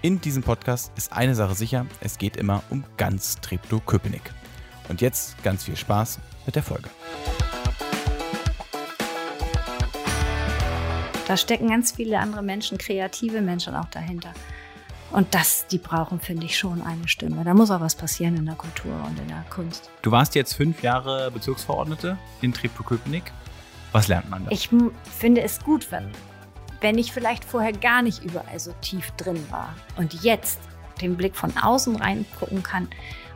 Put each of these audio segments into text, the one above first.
In diesem Podcast ist eine Sache sicher, es geht immer um ganz Treptow-Köpenick. Und jetzt ganz viel Spaß mit der Folge. Da stecken ganz viele andere Menschen, kreative Menschen auch dahinter. Und das, die brauchen, finde ich, schon eine Stimme. Da muss auch was passieren in der Kultur und in der Kunst. Du warst jetzt fünf Jahre Bezirksverordnete in Treptow-Köpenick. Was lernt man da? Ich finde es gut, wenn, wenn ich vielleicht vorher gar nicht überall so tief drin war und jetzt den Blick von außen reingucken kann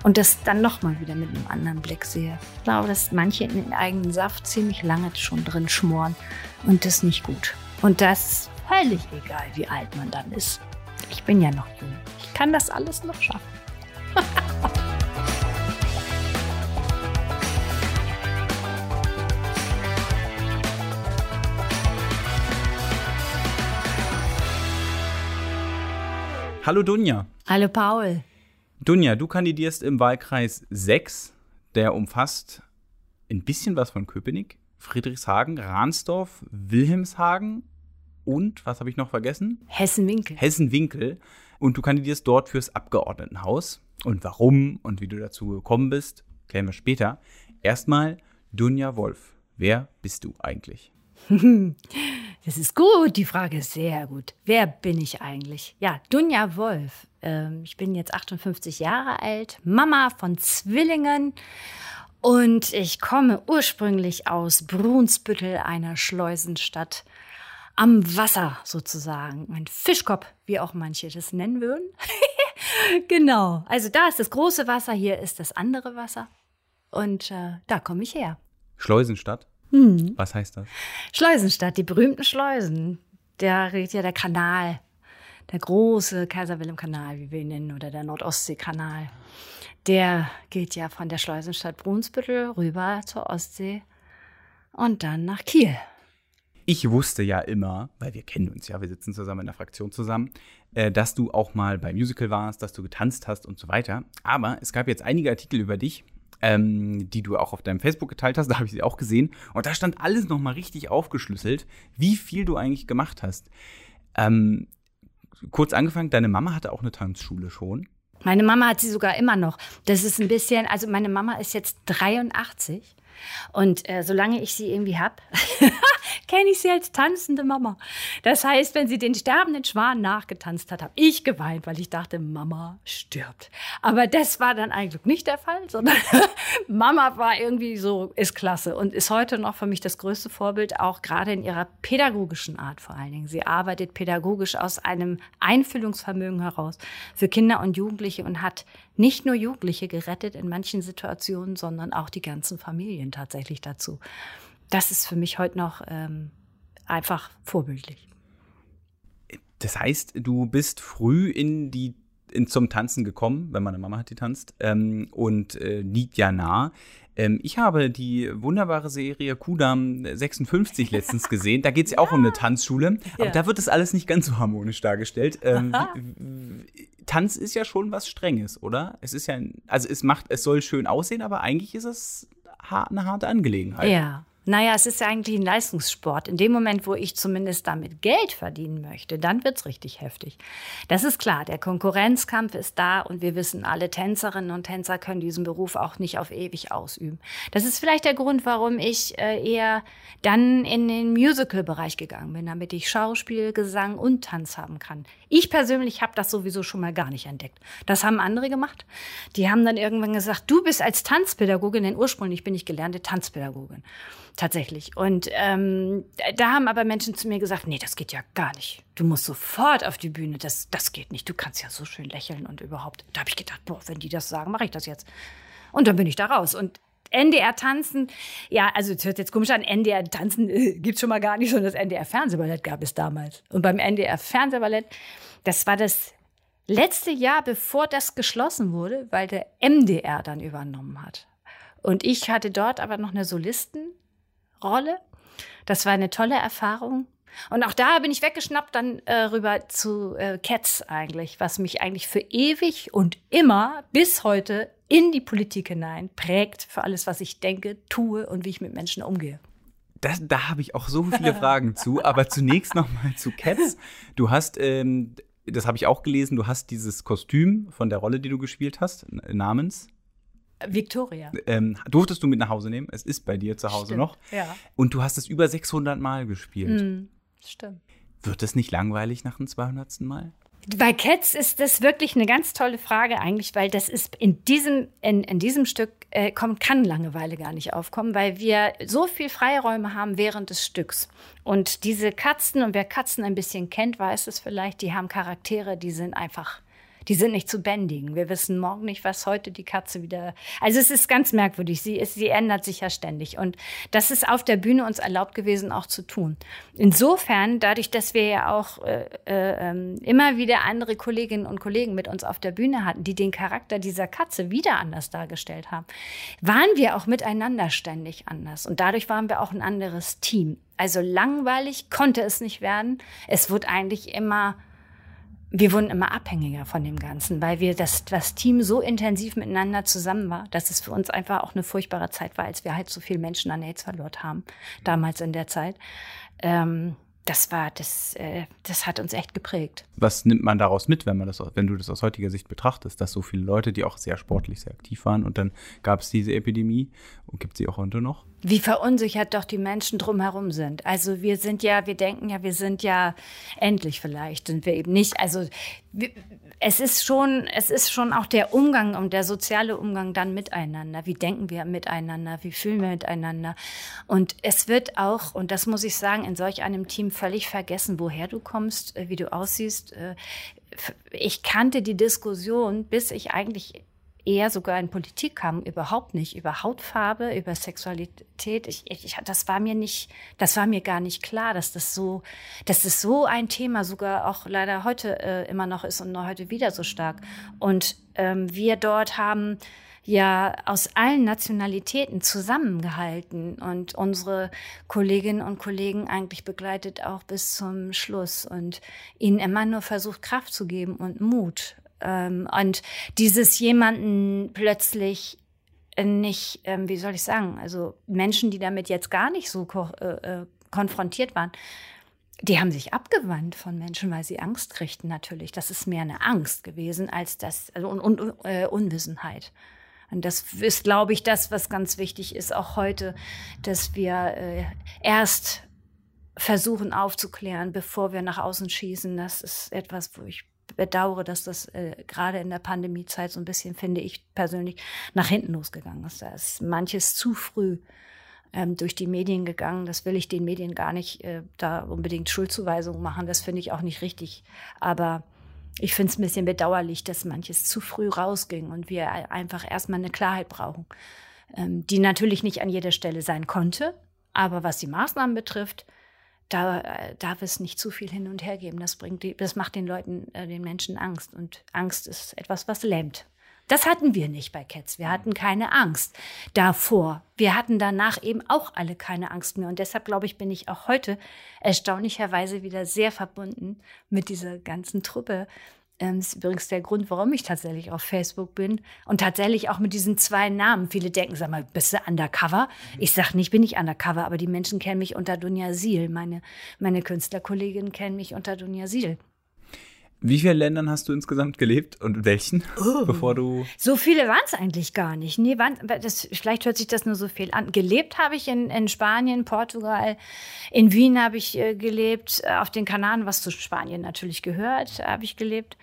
und das dann nochmal wieder mit einem anderen Blick sehe. Ich glaube, dass manche in den eigenen Saft ziemlich lange schon drin schmoren und das nicht gut. Und das völlig egal, wie alt man dann ist. Ich bin ja noch jung. Ich kann das alles noch schaffen. Hallo Dunja. Hallo Paul. Dunja, du kandidierst im Wahlkreis 6, der umfasst ein bisschen was von Köpenick, Friedrichshagen, Ransdorf, Wilhelmshagen und, was habe ich noch vergessen? Hessen-Winkel. Hessen-Winkel. Und du kandidierst dort fürs Abgeordnetenhaus. Und warum und wie du dazu gekommen bist, klären wir später. Erstmal Dunja Wolf. Wer bist du eigentlich? Das ist gut, die Frage ist sehr gut. Wer bin ich eigentlich? Ja, Dunja Wolf. Ähm, ich bin jetzt 58 Jahre alt, Mama von Zwillingen und ich komme ursprünglich aus Brunsbüttel, einer Schleusenstadt am Wasser sozusagen. Ein Fischkopf, wie auch manche das nennen würden. genau. Also da ist das große Wasser, hier ist das andere Wasser. Und äh, da komme ich her. Schleusenstadt? Hm. Was heißt das? Schleusenstadt, die berühmten Schleusen. Da geht ja der Kanal, der große Kaiser Wilhelm Kanal, wie wir ihn nennen, oder der Nordostseekanal. Der geht ja von der Schleusenstadt Brunsbüttel rüber zur Ostsee und dann nach Kiel ich wusste ja immer, weil wir kennen uns ja, wir sitzen zusammen in der Fraktion zusammen, äh, dass du auch mal beim Musical warst, dass du getanzt hast und so weiter. Aber es gab jetzt einige Artikel über dich, ähm, die du auch auf deinem Facebook geteilt hast, da habe ich sie auch gesehen. Und da stand alles nochmal richtig aufgeschlüsselt, wie viel du eigentlich gemacht hast. Ähm, kurz angefangen, deine Mama hatte auch eine Tanzschule schon. Meine Mama hat sie sogar immer noch. Das ist ein bisschen, also meine Mama ist jetzt 83 und äh, solange ich sie irgendwie hab, kenne ich sie als tanzende Mama. Das heißt, wenn sie den sterbenden Schwan nachgetanzt hat, habe ich geweint, weil ich dachte, Mama stirbt. Aber das war dann eigentlich nicht der Fall, sondern Mama war irgendwie so, ist klasse und ist heute noch für mich das größte Vorbild, auch gerade in ihrer pädagogischen Art vor allen Dingen. Sie arbeitet pädagogisch aus einem Einfühlungsvermögen heraus für Kinder und Jugendliche und hat nicht nur Jugendliche gerettet in manchen Situationen, sondern auch die ganzen Familien tatsächlich dazu. Das ist für mich heute noch ähm, einfach vorbildlich. Das heißt, du bist früh in die in, zum Tanzen gekommen, wenn meine Mama hat die tanzt, ähm, und äh, liegt ja nah. Ähm, ich habe die wunderbare Serie Kudam 56 letztens gesehen. Da geht es ja auch um eine Tanzschule. Aber ja. da wird das alles nicht ganz so harmonisch dargestellt. Ähm, Tanz ist ja schon was Strenges, oder? Es ist ja, also es macht, es soll schön aussehen, aber eigentlich ist es eine harte Angelegenheit. Ja. Naja, es ist ja eigentlich ein Leistungssport. In dem Moment, wo ich zumindest damit Geld verdienen möchte, dann wird's richtig heftig. Das ist klar, der Konkurrenzkampf ist da und wir wissen, alle Tänzerinnen und Tänzer können diesen Beruf auch nicht auf ewig ausüben. Das ist vielleicht der Grund, warum ich äh, eher dann in den Musical-Bereich gegangen bin, damit ich Schauspiel, Gesang und Tanz haben kann. Ich persönlich habe das sowieso schon mal gar nicht entdeckt. Das haben andere gemacht. Die haben dann irgendwann gesagt, du bist als Tanzpädagogin, denn ursprünglich bin ich gelernte Tanzpädagogin tatsächlich. Und ähm, da haben aber Menschen zu mir gesagt, nee, das geht ja gar nicht. Du musst sofort auf die Bühne, das, das geht nicht. Du kannst ja so schön lächeln und überhaupt. Da habe ich gedacht, boah, wenn die das sagen, mache ich das jetzt. Und dann bin ich da raus. Und NDR tanzen, ja, also es hört jetzt komisch an, NDR tanzen äh, gibt's schon mal gar nicht, sondern das NDR Fernsehballett gab es damals. Und beim NDR Fernsehballett, das war das letzte Jahr, bevor das geschlossen wurde, weil der MDR dann übernommen hat. Und ich hatte dort aber noch eine Solistenrolle. Das war eine tolle Erfahrung. Und auch da bin ich weggeschnappt dann äh, rüber zu äh, Cats eigentlich, was mich eigentlich für ewig und immer bis heute in die Politik hinein prägt für alles, was ich denke, tue und wie ich mit Menschen umgehe. Das, da habe ich auch so viele Fragen zu, aber zunächst noch mal zu Cats. Du hast, ähm, das habe ich auch gelesen, du hast dieses Kostüm von der Rolle, die du gespielt hast, namens Victoria. Ähm, durftest du mit nach Hause nehmen? Es ist bei dir zu Hause Stimmt, noch. Ja. Und du hast es über 600 Mal gespielt. Hm, stimmt. Wird es nicht langweilig nach dem 200. Mal? Bei Cats ist das wirklich eine ganz tolle Frage eigentlich, weil das ist in diesem, in, in diesem Stück äh, kommt, kann Langeweile gar nicht aufkommen, weil wir so viel Freiräume haben während des Stücks. Und diese Katzen, und wer Katzen ein bisschen kennt, weiß es vielleicht, die haben Charaktere, die sind einfach die sind nicht zu bändigen. Wir wissen morgen nicht, was heute die Katze wieder. Also es ist ganz merkwürdig. Sie, ist, sie ändert sich ja ständig. Und das ist auf der Bühne uns erlaubt gewesen, auch zu tun. Insofern, dadurch, dass wir ja auch äh, äh, immer wieder andere Kolleginnen und Kollegen mit uns auf der Bühne hatten, die den Charakter dieser Katze wieder anders dargestellt haben, waren wir auch miteinander ständig anders. Und dadurch waren wir auch ein anderes Team. Also langweilig konnte es nicht werden. Es wurde eigentlich immer wir wurden immer abhängiger von dem Ganzen, weil wir das, das Team so intensiv miteinander zusammen war, dass es für uns einfach auch eine furchtbare Zeit war, als wir halt so viele Menschen an AIDS verloren haben, damals in der Zeit. Ähm, das war, das, äh, das hat uns echt geprägt. Was nimmt man daraus mit, wenn man das, wenn du das aus heutiger Sicht betrachtest, dass so viele Leute, die auch sehr sportlich, sehr aktiv waren und dann gab es diese Epidemie gibt sie auch heute noch? Wie verunsichert doch die Menschen drumherum sind. Also wir sind ja, wir denken ja, wir sind ja endlich vielleicht, sind wir eben nicht. Also es ist schon, es ist schon auch der Umgang und der soziale Umgang dann miteinander. Wie denken wir miteinander? Wie fühlen wir miteinander? Und es wird auch, und das muss ich sagen, in solch einem Team völlig vergessen, woher du kommst, äh, wie du aussiehst. Äh, ich kannte die Diskussion, bis ich eigentlich eher sogar in Politik kam, überhaupt nicht über Hautfarbe, über Sexualität. Ich, ich, das war mir nicht, das war mir gar nicht klar, dass das so, dass das so ein Thema sogar auch leider heute äh, immer noch ist und heute wieder so stark. Und ähm, wir dort haben ja aus allen Nationalitäten zusammengehalten und unsere Kolleginnen und Kollegen eigentlich begleitet auch bis zum Schluss und ihnen immer nur versucht, Kraft zu geben und Mut ähm, und dieses jemanden plötzlich nicht, ähm, wie soll ich sagen, also Menschen, die damit jetzt gar nicht so äh, äh, konfrontiert waren, die haben sich abgewandt von Menschen, weil sie Angst kriegten natürlich. Das ist mehr eine Angst gewesen als das also und, und äh, Unwissenheit. Und das ist, glaube ich, das, was ganz wichtig ist, auch heute, dass wir äh, erst versuchen aufzuklären, bevor wir nach außen schießen. Das ist etwas, wo ich bedauere, dass das äh, gerade in der Pandemiezeit so ein bisschen, finde ich persönlich, nach hinten losgegangen ist. Da ist manches zu früh ähm, durch die Medien gegangen. Das will ich den Medien gar nicht äh, da unbedingt Schuldzuweisungen machen. Das finde ich auch nicht richtig. Aber ich finde es ein bisschen bedauerlich, dass manches zu früh rausging und wir einfach erstmal eine Klarheit brauchen, ähm, die natürlich nicht an jeder Stelle sein konnte. Aber was die Maßnahmen betrifft, da äh, darf es nicht zu viel hin und her geben. Das bringt die, das macht den Leuten, äh, den Menschen Angst. Und Angst ist etwas, was lähmt. Das hatten wir nicht bei Cats. Wir hatten keine Angst davor. Wir hatten danach eben auch alle keine Angst mehr. Und deshalb, glaube ich, bin ich auch heute erstaunlicherweise wieder sehr verbunden mit dieser ganzen Truppe, ähm, ist übrigens der Grund, warum ich tatsächlich auf Facebook bin und tatsächlich auch mit diesen zwei Namen. Viele denken, sag mal, bist du undercover? Ich sage nicht, bin ich undercover, aber die Menschen kennen mich unter Dunja Siel. Meine, meine Künstlerkolleginnen kennen mich unter Dunja Siel. Wie viele Ländern hast du insgesamt gelebt und welchen, oh. bevor du? So viele waren es eigentlich gar nicht. Nee, waren, das, vielleicht hört sich das nur so viel an. Gelebt habe ich in, in Spanien, Portugal, in Wien habe ich äh, gelebt, auf den Kanaren, was zu Spanien natürlich gehört, habe ich gelebt.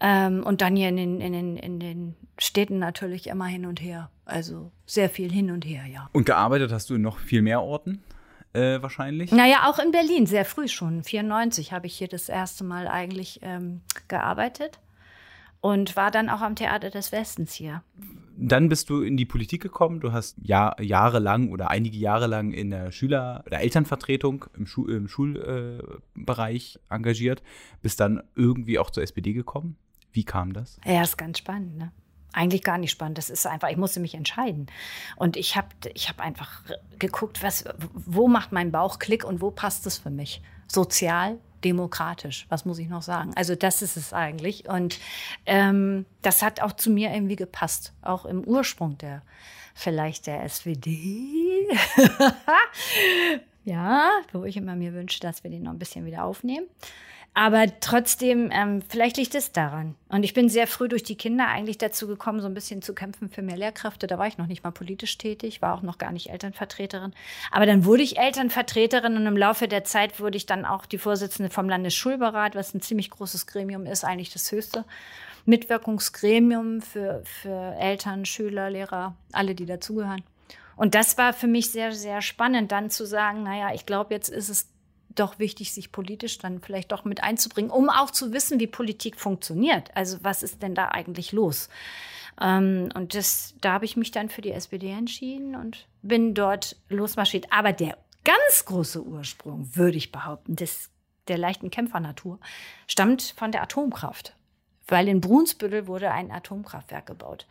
Ähm, und dann hier in den, in, den, in den Städten natürlich immer hin und her. Also sehr viel hin und her, ja. Und gearbeitet hast du in noch viel mehr Orten? Äh, wahrscheinlich? Naja, auch in Berlin, sehr früh schon. 94 habe ich hier das erste Mal eigentlich ähm, gearbeitet und war dann auch am Theater des Westens hier. Dann bist du in die Politik gekommen. Du hast Jahr, jahrelang oder einige Jahre lang in der Schüler- oder Elternvertretung im, Schu im Schulbereich engagiert, bist dann irgendwie auch zur SPD gekommen. Wie kam das? Ja, ist ganz spannend, ne? Eigentlich gar nicht spannend. Das ist einfach, ich musste mich entscheiden. Und ich habe ich hab einfach geguckt, was, wo macht mein Bauch Klick und wo passt es für mich? Sozial, demokratisch. Was muss ich noch sagen? Also das ist es eigentlich. Und ähm, das hat auch zu mir irgendwie gepasst, auch im Ursprung der vielleicht der SWD. ja, wo ich immer mir wünsche, dass wir den noch ein bisschen wieder aufnehmen. Aber trotzdem, ähm, vielleicht liegt es daran. Und ich bin sehr früh durch die Kinder eigentlich dazu gekommen, so ein bisschen zu kämpfen für mehr Lehrkräfte. Da war ich noch nicht mal politisch tätig, war auch noch gar nicht Elternvertreterin. Aber dann wurde ich Elternvertreterin und im Laufe der Zeit wurde ich dann auch die Vorsitzende vom Landesschulberat, was ein ziemlich großes Gremium ist, eigentlich das höchste Mitwirkungsgremium für, für Eltern, Schüler, Lehrer, alle, die dazugehören. Und das war für mich sehr, sehr spannend, dann zu sagen, naja, ich glaube, jetzt ist es doch wichtig, sich politisch dann vielleicht doch mit einzubringen, um auch zu wissen, wie Politik funktioniert. Also was ist denn da eigentlich los? Ähm, und das, da habe ich mich dann für die SPD entschieden und bin dort losmarschiert. Aber der ganz große Ursprung, würde ich behaupten, des, der leichten Kämpfernatur, stammt von der Atomkraft. Weil in Brunsbüttel wurde ein Atomkraftwerk gebaut.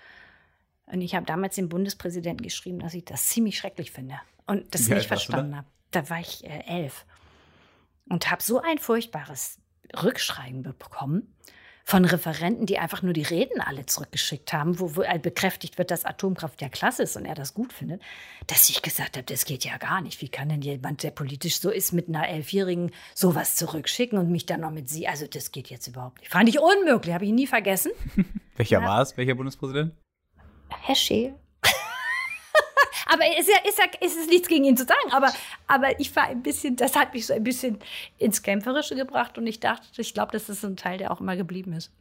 Und ich habe damals dem Bundespräsidenten geschrieben, dass ich das ziemlich schrecklich finde und das nicht verstanden habe. Da war ich äh, elf und habe so ein furchtbares Rückschreiben bekommen von Referenten, die einfach nur die Reden alle zurückgeschickt haben, wo, wo bekräftigt wird, dass Atomkraft ja klasse ist und er das gut findet, dass ich gesagt habe, das geht ja gar nicht. Wie kann denn jemand, der politisch so ist, mit einer Elfjährigen sowas zurückschicken und mich dann noch mit sie? Also das geht jetzt überhaupt nicht. Fand ich unmöglich, habe ich nie vergessen. Welcher ja. war es? Welcher Bundespräsident? Herr Scheel. Aber ist ja, ist ja, ist es nichts gegen ihn zu sagen. Aber, aber ich war ein bisschen, das hat mich so ein bisschen ins Kämpferische gebracht und ich dachte, ich glaube, das ist ein Teil, der auch immer geblieben ist.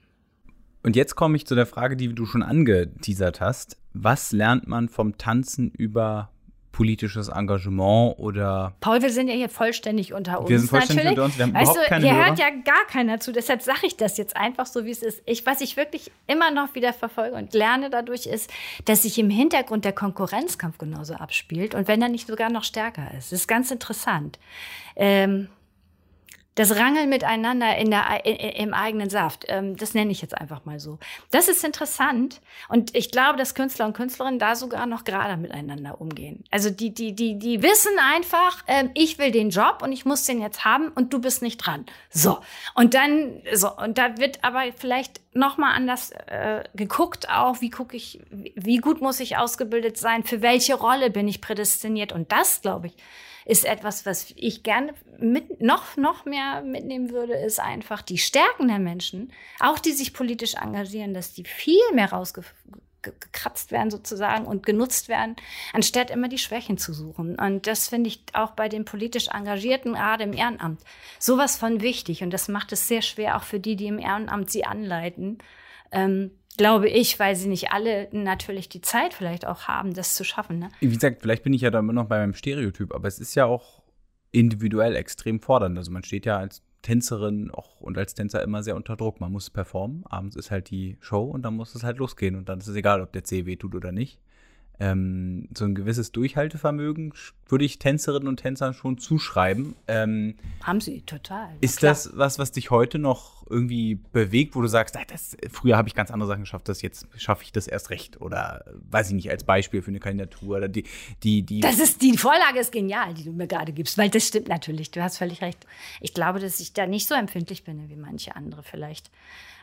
Und jetzt komme ich zu der Frage, die du schon angeteasert hast. Was lernt man vom Tanzen über politisches Engagement oder. Paul, wir sind ja hier vollständig unter uns. Wir sind vollständig natürlich. unter uns. Wir haben weißt überhaupt du, keine hier Hörer. hört ja gar keiner zu. Deshalb sage ich das jetzt einfach so, wie es ist. Ich, was ich wirklich immer noch wieder verfolge und lerne dadurch ist, dass sich im Hintergrund der Konkurrenzkampf genauso abspielt und wenn er nicht sogar noch stärker ist. Das ist ganz interessant. Ähm, das Rangeln miteinander in der, im eigenen Saft, ähm, das nenne ich jetzt einfach mal so. Das ist interessant und ich glaube, dass Künstler und Künstlerinnen da sogar noch gerade miteinander umgehen. Also die, die, die, die wissen einfach, ähm, ich will den Job und ich muss den jetzt haben und du bist nicht dran. So und dann so und da wird aber vielleicht noch mal anders äh, geguckt auch, wie gucke ich, wie gut muss ich ausgebildet sein, für welche Rolle bin ich prädestiniert und das glaube ich ist etwas, was ich gerne mit, noch, noch mehr mitnehmen würde, ist einfach die Stärken der Menschen, auch die sich politisch engagieren, dass die viel mehr rausgekratzt werden sozusagen und genutzt werden, anstatt immer die Schwächen zu suchen. Und das finde ich auch bei den politisch Engagierten, gerade im Ehrenamt, sowas von wichtig. Und das macht es sehr schwer, auch für die, die im Ehrenamt sie anleiten. Ähm, glaube ich, weil sie nicht alle natürlich die Zeit vielleicht auch haben, das zu schaffen. Ne? Wie gesagt, vielleicht bin ich ja da immer noch bei meinem Stereotyp, aber es ist ja auch individuell extrem fordernd. Also man steht ja als Tänzerin auch und als Tänzer immer sehr unter Druck. Man muss performen, abends ist halt die Show und dann muss es halt losgehen und dann ist es egal, ob der C weh tut oder nicht ähm, so ein gewisses Durchhaltevermögen würde ich Tänzerinnen und Tänzern schon zuschreiben. Ähm, Haben sie total. Ist klar. das was, was dich heute noch irgendwie bewegt, wo du sagst, ach, das, früher habe ich ganz andere Sachen geschafft, das jetzt schaffe ich das erst recht oder weiß ich nicht als Beispiel für eine Kandidatur oder die die die. Das ist die Vorlage ist genial, die du mir gerade gibst, weil das stimmt natürlich. Du hast völlig recht. Ich glaube, dass ich da nicht so empfindlich bin wie manche andere vielleicht.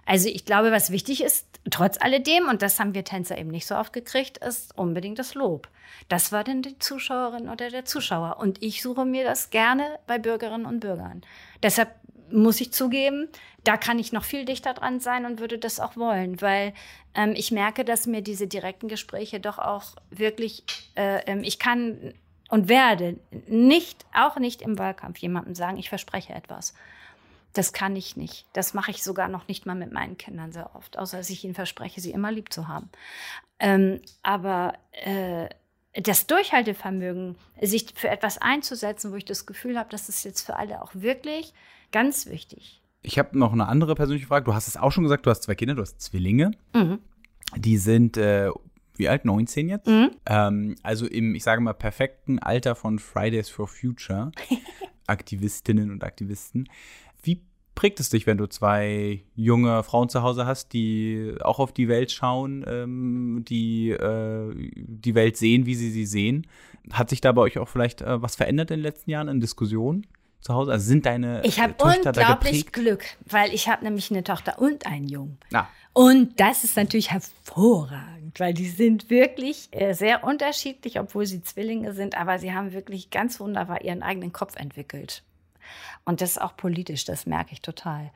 Also ich glaube, was wichtig ist, trotz alledem, und das haben wir Tänzer eben nicht so oft gekriegt, ist unbedingt das Lob. Das war denn die Zuschauerin oder der Zuschauer. Und ich suche mir das gerne bei Bürgerinnen und Bürgern. Deshalb muss ich zugeben, da kann ich noch viel dichter dran sein und würde das auch wollen, weil ähm, ich merke, dass mir diese direkten Gespräche doch auch wirklich, äh, ähm, ich kann und werde nicht, auch nicht im Wahlkampf jemandem sagen, ich verspreche etwas. Das kann ich nicht. Das mache ich sogar noch nicht mal mit meinen Kindern sehr oft, außer dass ich ihnen verspreche, sie immer lieb zu haben. Ähm, aber äh, das Durchhaltevermögen, sich für etwas einzusetzen, wo ich das Gefühl habe, das ist jetzt für alle auch wirklich ganz wichtig. Ich habe noch eine andere persönliche Frage. Du hast es auch schon gesagt, du hast zwei Kinder, du hast Zwillinge. Mhm. Die sind äh, wie alt? 19 jetzt? Mhm. Ähm, also im, ich sage mal, perfekten Alter von Fridays for Future. Aktivistinnen und Aktivisten. Prägt es dich, wenn du zwei junge Frauen zu Hause hast, die auch auf die Welt schauen, ähm, die äh, die Welt sehen, wie sie sie sehen? Hat sich da bei euch auch vielleicht äh, was verändert in den letzten Jahren in Diskussionen? zu Hause? Also sind deine Ich habe unglaublich Glück, weil ich habe nämlich eine Tochter und einen Jungen. Ah. Und das ist natürlich hervorragend, weil die sind wirklich äh, sehr unterschiedlich, obwohl sie Zwillinge sind, aber sie haben wirklich ganz wunderbar ihren eigenen Kopf entwickelt. Und das ist auch politisch, das merke ich total.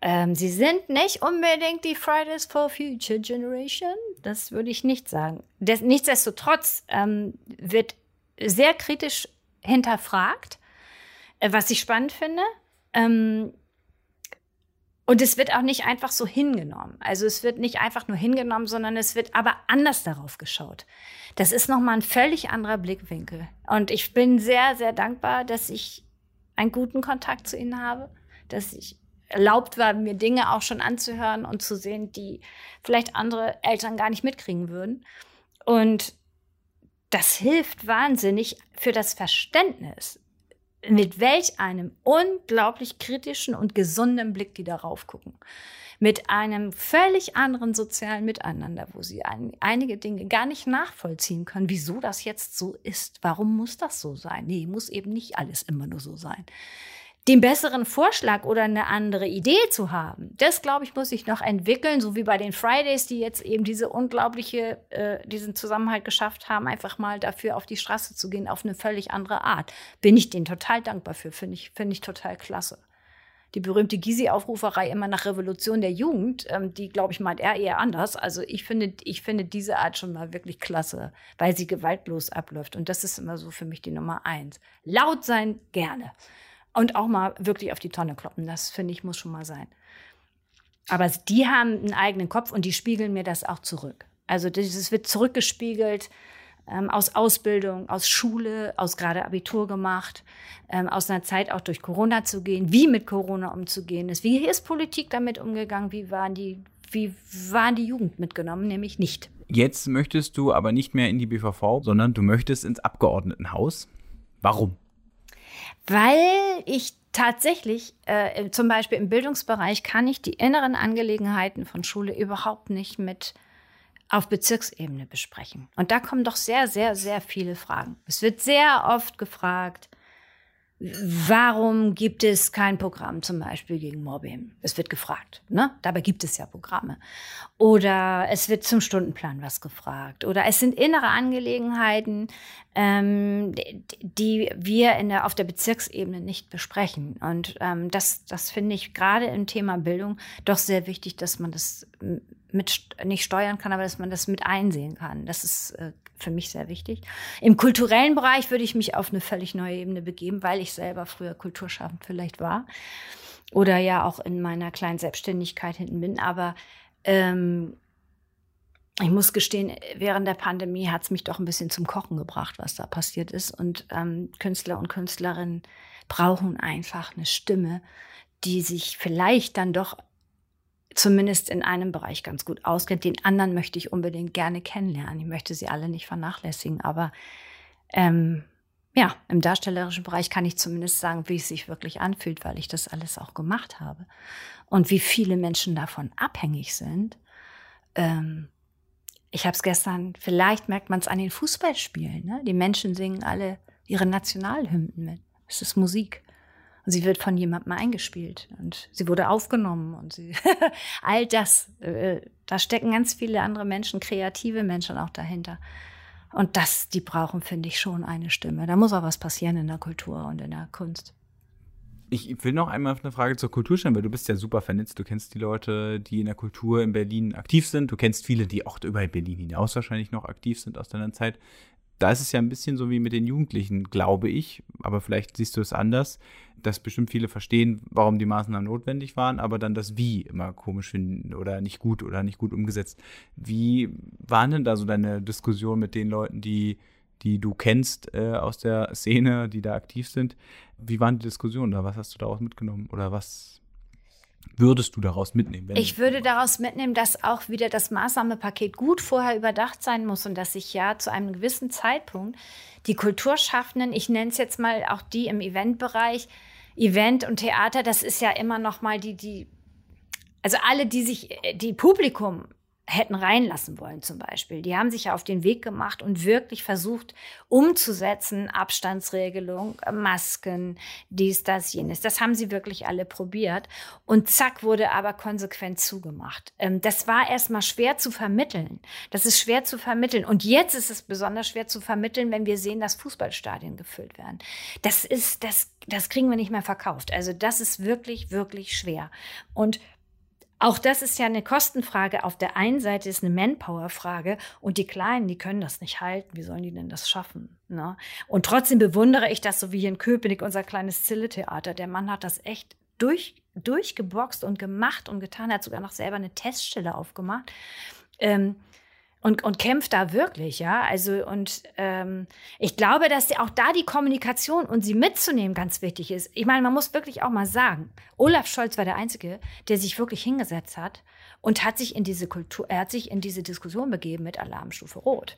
Ähm, sie sind nicht unbedingt die Fridays for Future Generation, das würde ich nicht sagen. Des, nichtsdestotrotz ähm, wird sehr kritisch hinterfragt, äh, was ich spannend finde. Ähm, und es wird auch nicht einfach so hingenommen. Also es wird nicht einfach nur hingenommen, sondern es wird aber anders darauf geschaut. Das ist nochmal ein völlig anderer Blickwinkel. Und ich bin sehr, sehr dankbar, dass ich einen guten Kontakt zu ihnen habe, dass ich erlaubt war, mir Dinge auch schon anzuhören und zu sehen, die vielleicht andere Eltern gar nicht mitkriegen würden. Und das hilft wahnsinnig für das Verständnis, mit welch einem unglaublich kritischen und gesunden Blick die darauf gucken. Mit einem völlig anderen sozialen Miteinander, wo sie ein, einige Dinge gar nicht nachvollziehen können, wieso das jetzt so ist. Warum muss das so sein? Nee, muss eben nicht alles immer nur so sein den besseren Vorschlag oder eine andere Idee zu haben, das glaube ich, muss sich noch entwickeln, so wie bei den Fridays, die jetzt eben diese unglaubliche, äh, diesen Zusammenhalt geschafft haben, einfach mal dafür auf die Straße zu gehen, auf eine völlig andere Art. Bin ich denen total dankbar für, finde ich, finde ich total klasse. Die berühmte Gysi-Aufruferei immer nach Revolution der Jugend, ähm, die, glaube ich, meint er eher anders. Also ich finde, ich finde diese Art schon mal wirklich klasse, weil sie gewaltlos abläuft. Und das ist immer so für mich die Nummer eins. Laut sein, gerne. Und auch mal wirklich auf die Tonne kloppen. Das finde ich muss schon mal sein. Aber die haben einen eigenen Kopf und die spiegeln mir das auch zurück. Also das wird zurückgespiegelt ähm, aus Ausbildung, aus Schule, aus gerade Abitur gemacht, ähm, aus einer Zeit auch durch Corona zu gehen, wie mit Corona umzugehen ist. Wie ist Politik damit umgegangen? Wie waren die, wie waren die Jugend mitgenommen? Nämlich nicht. Jetzt möchtest du aber nicht mehr in die BVV, sondern du möchtest ins Abgeordnetenhaus. Warum? Weil ich tatsächlich, äh, zum Beispiel im Bildungsbereich, kann ich die inneren Angelegenheiten von Schule überhaupt nicht mit auf Bezirksebene besprechen. Und da kommen doch sehr, sehr, sehr viele Fragen. Es wird sehr oft gefragt, Warum gibt es kein Programm zum Beispiel gegen Mobbing? Es wird gefragt. Ne? Dabei gibt es ja Programme. Oder es wird zum Stundenplan was gefragt. Oder es sind innere Angelegenheiten, ähm, die wir in der, auf der Bezirksebene nicht besprechen. Und ähm, das, das finde ich gerade im Thema Bildung doch sehr wichtig, dass man das mit, nicht steuern kann, aber dass man das mit einsehen kann. Das ist äh, für mich sehr wichtig. Im kulturellen Bereich würde ich mich auf eine völlig neue Ebene begeben, weil ich selber früher kulturschaffend vielleicht war oder ja auch in meiner kleinen Selbstständigkeit hinten bin. Aber ähm, ich muss gestehen, während der Pandemie hat es mich doch ein bisschen zum Kochen gebracht, was da passiert ist. Und ähm, Künstler und Künstlerinnen brauchen einfach eine Stimme, die sich vielleicht dann doch zumindest in einem Bereich ganz gut auskennt. Den anderen möchte ich unbedingt gerne kennenlernen. Ich möchte sie alle nicht vernachlässigen, aber ähm, ja, im darstellerischen Bereich kann ich zumindest sagen, wie es sich wirklich anfühlt, weil ich das alles auch gemacht habe. Und wie viele Menschen davon abhängig sind. Ähm, ich habe es gestern, vielleicht merkt man es an den Fußballspielen. Ne? Die Menschen singen alle ihre Nationalhymnen mit. Es ist Musik. Und sie wird von jemandem eingespielt und sie wurde aufgenommen und sie, all das, äh, da stecken ganz viele andere Menschen, kreative Menschen auch dahinter. Und das, die brauchen, finde ich, schon eine Stimme. Da muss auch was passieren in der Kultur und in der Kunst. Ich will noch einmal eine Frage zur Kultur stellen, weil du bist ja super vernetzt. Du kennst die Leute, die in der Kultur in Berlin aktiv sind. Du kennst viele, die auch über Berlin hinaus wahrscheinlich noch aktiv sind aus deiner Zeit da ist es ja ein bisschen so wie mit den Jugendlichen, glaube ich, aber vielleicht siehst du es anders, dass bestimmt viele verstehen, warum die Maßnahmen notwendig waren, aber dann das Wie immer komisch finden oder nicht gut oder nicht gut umgesetzt. Wie waren denn da so deine Diskussionen mit den Leuten, die, die du kennst äh, aus der Szene, die da aktiv sind? Wie waren die Diskussionen da? Was hast du daraus mitgenommen oder was würdest du daraus mitnehmen? ich würde daraus mitnehmen, dass auch wieder das Maßnahmenpaket gut vorher überdacht sein muss und dass sich ja zu einem gewissen Zeitpunkt die Kulturschaffenden, ich nenne es jetzt mal auch die im Eventbereich, Event und Theater, das ist ja immer noch mal die, die, also alle, die sich, die Publikum hätten reinlassen wollen zum Beispiel. Die haben sich ja auf den Weg gemacht und wirklich versucht umzusetzen, Abstandsregelung, Masken, dies, das, jenes. Das haben sie wirklich alle probiert. Und zack, wurde aber konsequent zugemacht. Ähm, das war erstmal schwer zu vermitteln. Das ist schwer zu vermitteln. Und jetzt ist es besonders schwer zu vermitteln, wenn wir sehen, dass Fußballstadien gefüllt werden. Das ist, das, das kriegen wir nicht mehr verkauft. Also das ist wirklich, wirklich schwer. Und auch das ist ja eine Kostenfrage. Auf der einen Seite ist eine Manpower-Frage und die Kleinen, die können das nicht halten. Wie sollen die denn das schaffen? Ne? Und trotzdem bewundere ich das, so wie hier in Köpenick, unser kleines Zille-Theater. Der Mann hat das echt durch, durchgeboxt und gemacht und getan. Er hat sogar noch selber eine Teststelle aufgemacht. Ähm, und, und kämpft da wirklich, ja. Also, und ähm, ich glaube, dass auch da die Kommunikation und sie mitzunehmen ganz wichtig ist. Ich meine, man muss wirklich auch mal sagen, Olaf Scholz war der Einzige, der sich wirklich hingesetzt hat und hat sich in diese Kultur, er hat sich in diese Diskussion begeben mit Alarmstufe Rot.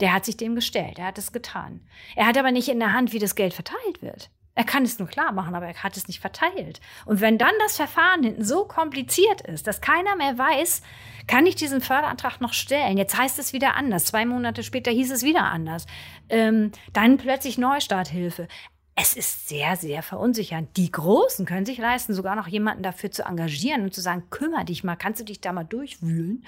Der hat sich dem gestellt, er hat es getan. Er hat aber nicht in der Hand, wie das Geld verteilt wird. Er kann es nur klar machen, aber er hat es nicht verteilt. Und wenn dann das Verfahren hinten so kompliziert ist, dass keiner mehr weiß, kann ich diesen Förderantrag noch stellen? Jetzt heißt es wieder anders. Zwei Monate später hieß es wieder anders. Ähm, dann plötzlich Neustarthilfe. Es ist sehr, sehr verunsichernd. Die Großen können sich leisten, sogar noch jemanden dafür zu engagieren und zu sagen, kümmere dich mal, kannst du dich da mal durchwühlen.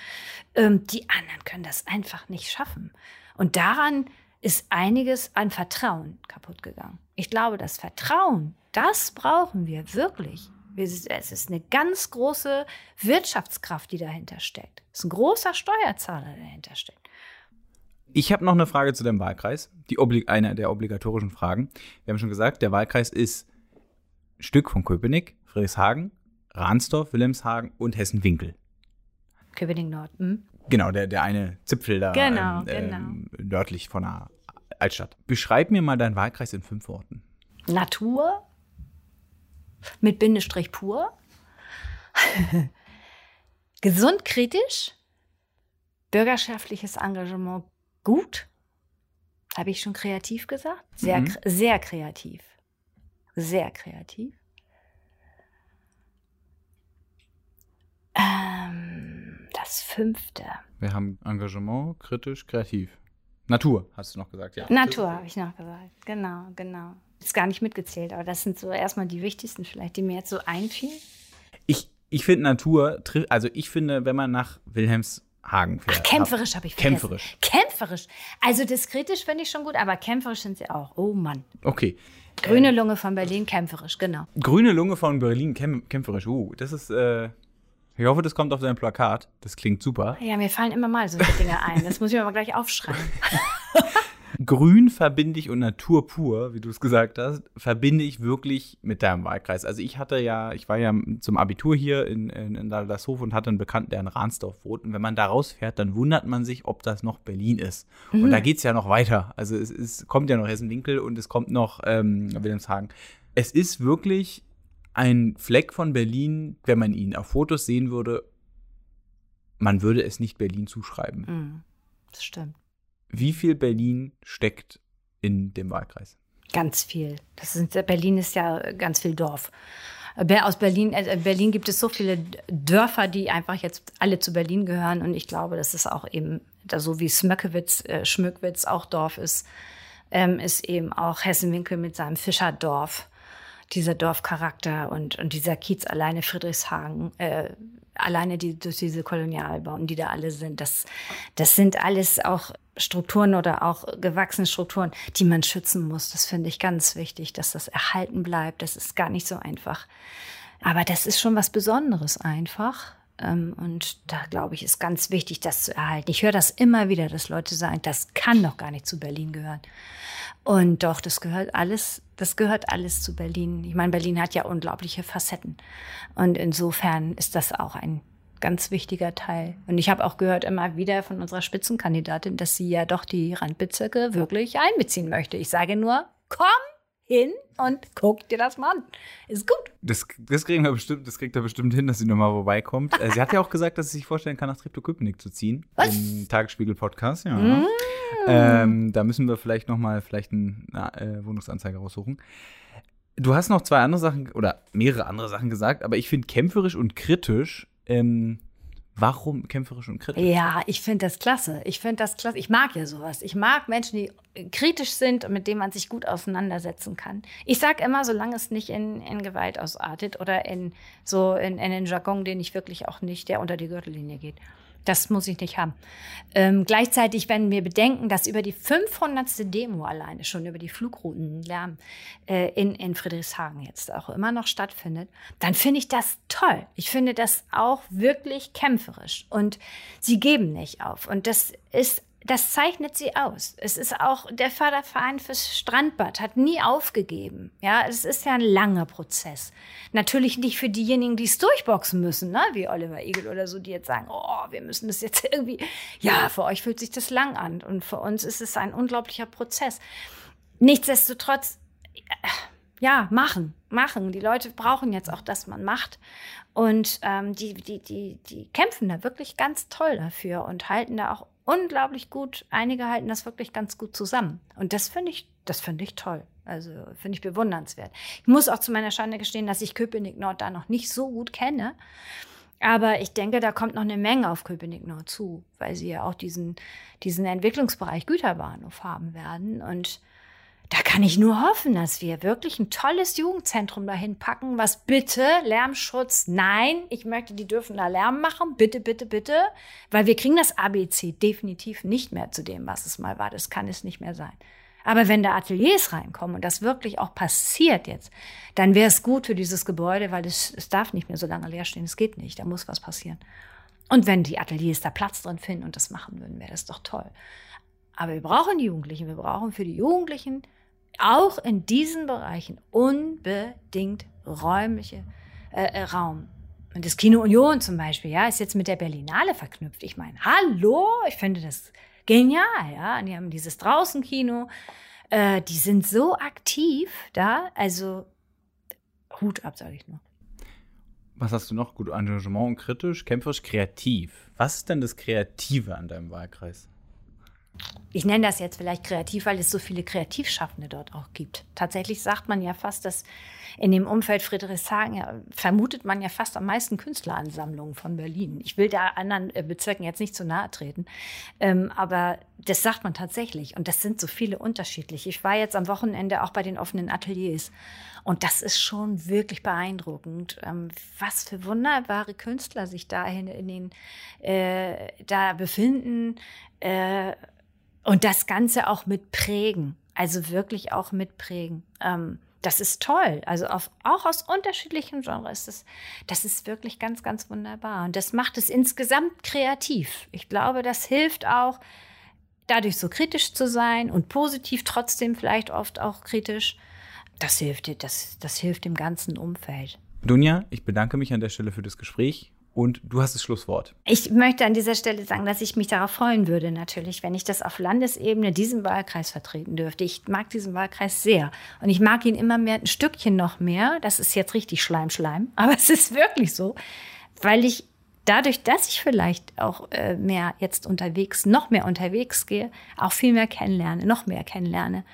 Ähm, die anderen können das einfach nicht schaffen. Und daran ist einiges an Vertrauen kaputt gegangen. Ich glaube, das Vertrauen, das brauchen wir wirklich. Es ist eine ganz große Wirtschaftskraft, die dahinter steckt. Es ist ein großer Steuerzahler, der dahinter steckt. Ich habe noch eine Frage zu dem Wahlkreis, die eine der obligatorischen Fragen. Wir haben schon gesagt, der Wahlkreis ist Stück von Köpenick, Friedrichshagen, Ransdorf, Wilhelmshagen und Hessen-Winkel. Köpenick Nord. Hm? Genau, der, der eine Zipfel da genau, ähm, genau. Ähm, nördlich von der Altstadt. Beschreib mir mal deinen Wahlkreis in fünf Worten. Natur, mit Bindestrich pur. Gesund kritisch. Bürgerschaftliches Engagement gut. Habe ich schon kreativ gesagt? Sehr, mhm. sehr kreativ. Sehr kreativ. Ähm, das fünfte. Wir haben Engagement, kritisch, kreativ. Natur, hast du noch gesagt, ja. Natur habe ich noch gesagt. Genau, genau ist gar nicht mitgezählt, aber das sind so erstmal die wichtigsten vielleicht, die mir jetzt so einfielen. Ich, ich finde Natur, also ich finde, wenn man nach Wilhelmshagen fährt. Ach, kämpferisch habe ich vergessen. Kämpferisch. Kämpferisch. Also diskretisch finde ich schon gut, aber kämpferisch sind sie auch. Oh Mann. Okay. Grüne Lunge von Berlin, kämpferisch, genau. Grüne Lunge von Berlin, kämpferisch. Uh, das ist, äh, ich hoffe, das kommt auf dein Plakat. Das klingt super. Ja, mir fallen immer mal solche Dinge ein. Das muss ich aber gleich aufschreiben. Grün verbinde ich und Natur pur, wie du es gesagt hast, verbinde ich wirklich mit deinem Wahlkreis. Also ich hatte ja, ich war ja zum Abitur hier in, in, in Daldershof und hatte einen Bekannten, der in Ransdorf wohnt. Und wenn man da rausfährt, dann wundert man sich, ob das noch Berlin ist. Mhm. Und da geht es ja noch weiter. Also es, es kommt ja noch Hessen-Winkel und es kommt noch ähm, Wilhelmshagen. Es ist wirklich ein Fleck von Berlin, wenn man ihn auf Fotos sehen würde, man würde es nicht Berlin zuschreiben. Mhm. Das stimmt. Wie viel Berlin steckt in dem Wahlkreis? Ganz viel. Das sind, Berlin ist ja ganz viel Dorf. Aus Berlin, äh, Berlin gibt es so viele Dörfer, die einfach jetzt alle zu Berlin gehören. Und ich glaube, das ist auch eben, so wie Smöckewitz, äh, Schmückwitz auch Dorf ist, ähm, ist eben auch Hessenwinkel mit seinem Fischerdorf dieser Dorfcharakter und, und dieser Kiez alleine Friedrichshagen, äh, alleine die, durch diese Kolonialbauten, die da alle sind, das, das sind alles auch Strukturen oder auch gewachsene Strukturen, die man schützen muss. Das finde ich ganz wichtig, dass das erhalten bleibt. Das ist gar nicht so einfach. Aber das ist schon was Besonderes einfach. Ähm, und da glaube ich, ist ganz wichtig, das zu erhalten. Ich höre das immer wieder, dass Leute sagen, das kann doch gar nicht zu Berlin gehören. Und doch, das gehört alles, das gehört alles zu Berlin. Ich meine, Berlin hat ja unglaubliche Facetten. Und insofern ist das auch ein ganz wichtiger Teil. Und ich habe auch gehört immer wieder von unserer Spitzenkandidatin, dass sie ja doch die Randbezirke wirklich einbeziehen möchte. Ich sage nur, komm hin und guck dir das mal an. Ist gut. Das, das, kriegen wir bestimmt, das kriegt er bestimmt hin, dass sie nochmal vorbeikommt. Äh, sie hat ja auch gesagt, dass sie sich vorstellen kann, nach Treptow-Köpenick zu ziehen. Was? Im Tagesspiegel-Podcast, ja. Mm. Ähm, da müssen wir vielleicht nochmal vielleicht eine äh, Wohnungsanzeige raussuchen. Du hast noch zwei andere Sachen oder mehrere andere Sachen gesagt, aber ich finde kämpferisch und kritisch. Ähm, warum kämpferisch und kritisch? Ja, ich finde das klasse. Ich finde das klasse. Ich mag ja sowas. Ich mag Menschen, die kritisch sind und mit denen man sich gut auseinandersetzen kann. Ich sage immer, solange es nicht in, in Gewalt ausartet oder in so in, in den Jargon, den ich wirklich auch nicht, der unter die Gürtellinie geht. Das muss ich nicht haben. Ähm, gleichzeitig, wenn wir bedenken, dass über die 500. Demo alleine schon über die Flugroutenlärm äh, in, in Friedrichshagen jetzt auch immer noch stattfindet, dann finde ich das toll. Ich finde das auch wirklich kämpferisch und sie geben nicht auf. Und das ist das zeichnet sie aus. Es ist auch der Förderverein fürs Strandbad hat nie aufgegeben. Ja, es ist ja ein langer Prozess. Natürlich nicht für diejenigen, die es durchboxen müssen, ne? wie Oliver Egel oder so, die jetzt sagen, oh, wir müssen das jetzt irgendwie. Ja, für euch fühlt sich das lang an und für uns ist es ein unglaublicher Prozess. Nichtsdestotrotz, ja, machen, machen. Die Leute brauchen jetzt auch, dass man macht. Und ähm, die, die, die, die kämpfen da wirklich ganz toll dafür und halten da auch unglaublich gut. Einige halten das wirklich ganz gut zusammen. Und das finde ich, das finde ich toll. Also finde ich bewundernswert. Ich muss auch zu meiner Schande gestehen, dass ich Köpenick Nord da noch nicht so gut kenne. Aber ich denke, da kommt noch eine Menge auf Köpenick Nord zu, weil sie ja auch diesen, diesen Entwicklungsbereich Güterbahnhof haben werden. Und da kann ich nur hoffen, dass wir wirklich ein tolles Jugendzentrum dahin packen, was bitte Lärmschutz, nein, ich möchte, die dürfen da Lärm machen, bitte, bitte, bitte, weil wir kriegen das ABC definitiv nicht mehr zu dem, was es mal war. Das kann es nicht mehr sein. Aber wenn da Ateliers reinkommen und das wirklich auch passiert jetzt, dann wäre es gut für dieses Gebäude, weil es, es darf nicht mehr so lange leer stehen. Es geht nicht. Da muss was passieren. Und wenn die Ateliers da Platz drin finden und das machen würden, wäre das doch toll. Aber wir brauchen die Jugendlichen. Wir brauchen für die Jugendlichen auch in diesen Bereichen unbedingt räumliche äh, äh, Raum. Und das Kino Union zum Beispiel, ja, ist jetzt mit der Berlinale verknüpft. Ich meine, hallo, ich finde das genial, ja. Und die haben dieses Draußenkino, äh, die sind so aktiv da, also Hut ab, sage ich nur. Was hast du noch? Gut, Engagement und kritisch, kämpferisch, kreativ. Was ist denn das Kreative an deinem Wahlkreis? Ich nenne das jetzt vielleicht kreativ, weil es so viele Kreativschaffende dort auch gibt. Tatsächlich sagt man ja fast, dass in dem Umfeld Friedrichshagen ja, vermutet man ja fast am meisten Künstleransammlungen von Berlin. Ich will da anderen äh, Bezirken jetzt nicht zu nahe treten, ähm, aber das sagt man tatsächlich. Und das sind so viele unterschiedliche. Ich war jetzt am Wochenende auch bei den offenen Ateliers. Und das ist schon wirklich beeindruckend, ähm, was für wunderbare Künstler sich da in, in den, äh, da befinden. Äh, und das Ganze auch mit prägen, also wirklich auch mit prägen. Ähm, das ist toll. Also auf, auch aus unterschiedlichen Genres. Das, das ist wirklich ganz, ganz wunderbar. Und das macht es insgesamt kreativ. Ich glaube, das hilft auch, dadurch so kritisch zu sein und positiv trotzdem vielleicht oft auch kritisch. Das hilft, das, das hilft dem ganzen Umfeld. Dunja, ich bedanke mich an der Stelle für das Gespräch. Und du hast das Schlusswort. Ich möchte an dieser Stelle sagen, dass ich mich darauf freuen würde, natürlich, wenn ich das auf Landesebene diesen Wahlkreis vertreten dürfte. Ich mag diesen Wahlkreis sehr. Und ich mag ihn immer mehr, ein Stückchen noch mehr. Das ist jetzt richtig Schleim, Schleim. Aber es ist wirklich so, weil ich dadurch, dass ich vielleicht auch äh, mehr jetzt unterwegs, noch mehr unterwegs gehe, auch viel mehr kennenlerne, noch mehr kennenlerne.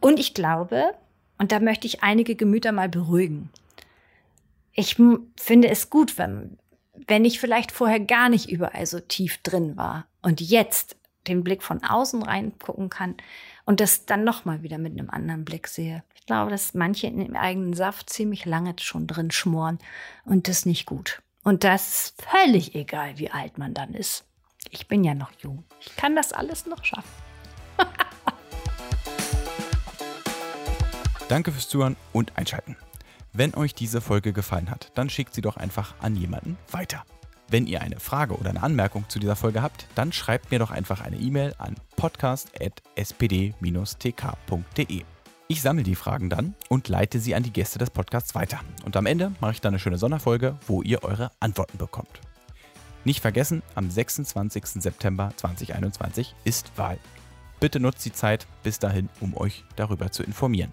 Und ich glaube, und da möchte ich einige Gemüter mal beruhigen. Ich finde es gut, wenn, wenn ich vielleicht vorher gar nicht überall so tief drin war und jetzt den Blick von außen reingucken kann und das dann nochmal wieder mit einem anderen Blick sehe. Ich glaube, dass manche in dem eigenen Saft ziemlich lange schon drin schmoren und das nicht gut. Und das ist völlig egal, wie alt man dann ist. Ich bin ja noch jung. Ich kann das alles noch schaffen. Danke fürs Zuhören und Einschalten. Wenn euch diese Folge gefallen hat, dann schickt sie doch einfach an jemanden weiter. Wenn ihr eine Frage oder eine Anmerkung zu dieser Folge habt, dann schreibt mir doch einfach eine E-Mail an podcast.spd-tk.de. Ich sammle die Fragen dann und leite sie an die Gäste des Podcasts weiter. Und am Ende mache ich dann eine schöne Sonderfolge, wo ihr eure Antworten bekommt. Nicht vergessen, am 26. September 2021 ist Wahl. Bitte nutzt die Zeit bis dahin, um euch darüber zu informieren.